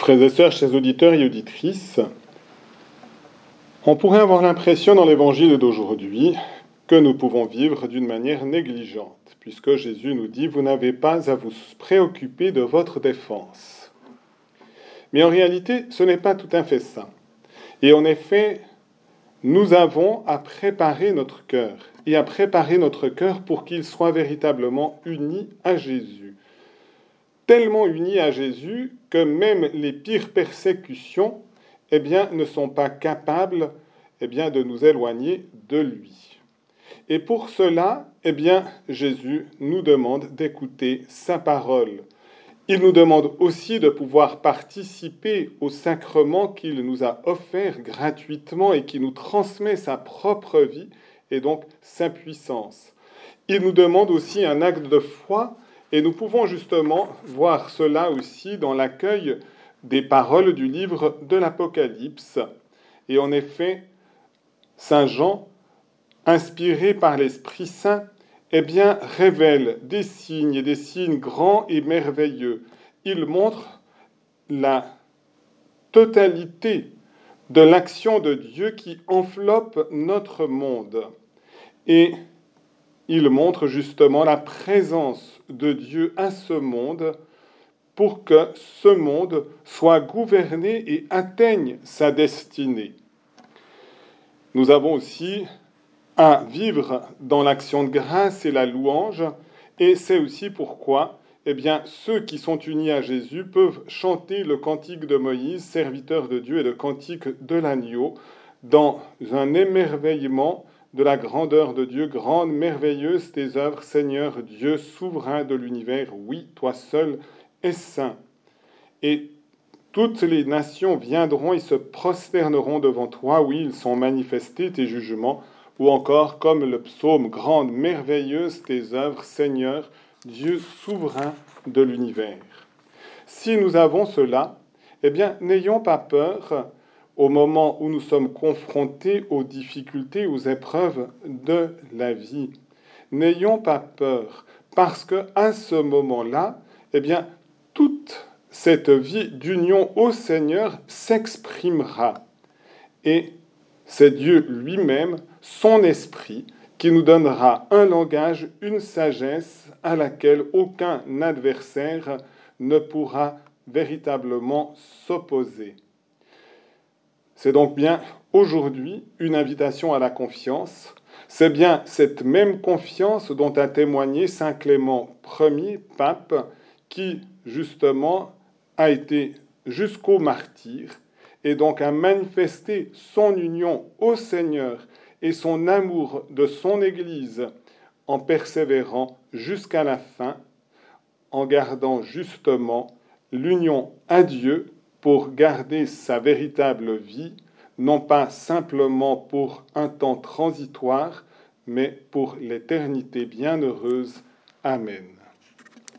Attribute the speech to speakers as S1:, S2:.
S1: Frères et sœurs, chers auditeurs et auditrices, on pourrait avoir l'impression dans l'évangile d'aujourd'hui que nous pouvons vivre d'une manière négligente, puisque Jésus nous dit, vous n'avez pas à vous préoccuper de votre défense. Mais en réalité, ce n'est pas tout à fait ça. Et en effet, nous avons à préparer notre cœur, et à préparer notre cœur pour qu'il soit véritablement uni à Jésus. Tellement uni à Jésus que même les pires persécutions eh bien, ne sont pas capables eh bien, de nous éloigner de lui. Et pour cela, eh bien, Jésus nous demande d'écouter sa parole. Il nous demande aussi de pouvoir participer au sacrement qu'il nous a offert gratuitement et qui nous transmet sa propre vie et donc sa puissance. Il nous demande aussi un acte de foi et nous pouvons justement voir cela aussi dans l'accueil des paroles du livre de l'Apocalypse. Et en effet, Saint Jean, inspiré par l'Esprit Saint, eh bien, révèle des signes, des signes grands et merveilleux. Il montre la totalité de l'action de Dieu qui enveloppe notre monde. Et il montre justement la présence de Dieu à ce monde pour que ce monde soit gouverné et atteigne sa destinée. Nous avons aussi à vivre dans l'action de grâce et la louange, et c'est aussi pourquoi eh bien, ceux qui sont unis à Jésus peuvent chanter le cantique de Moïse, serviteur de Dieu, et le cantique de l'agneau, dans un émerveillement de la grandeur de Dieu, grande, merveilleuse tes œuvres, Seigneur Dieu, souverain de l'univers, oui, toi seul es saint. Et toutes les nations viendront et se prosterneront devant toi, oui, ils sont manifestés tes jugements, ou encore comme le psaume, grande, merveilleuse tes œuvres, Seigneur, Dieu souverain de l'univers. Si nous avons cela, eh bien, n'ayons pas peur au moment où nous sommes confrontés aux difficultés, aux épreuves de la vie. N'ayons pas peur, parce que à ce moment-là, eh bien, toute cette vie d'union au Seigneur s'exprimera. Et c'est Dieu lui-même, son esprit, qui nous donnera un langage, une sagesse à laquelle aucun adversaire ne pourra véritablement s'opposer. C'est donc bien aujourd'hui une invitation à la confiance. C'est bien cette même confiance dont a témoigné Saint Clément Ier, pape, qui justement a été jusqu'au martyr et donc a manifesté son union au Seigneur et son amour de son Église en persévérant jusqu'à la fin, en gardant justement l'union à Dieu pour garder sa véritable vie, non pas simplement pour un temps transitoire, mais pour l'éternité bienheureuse. Amen.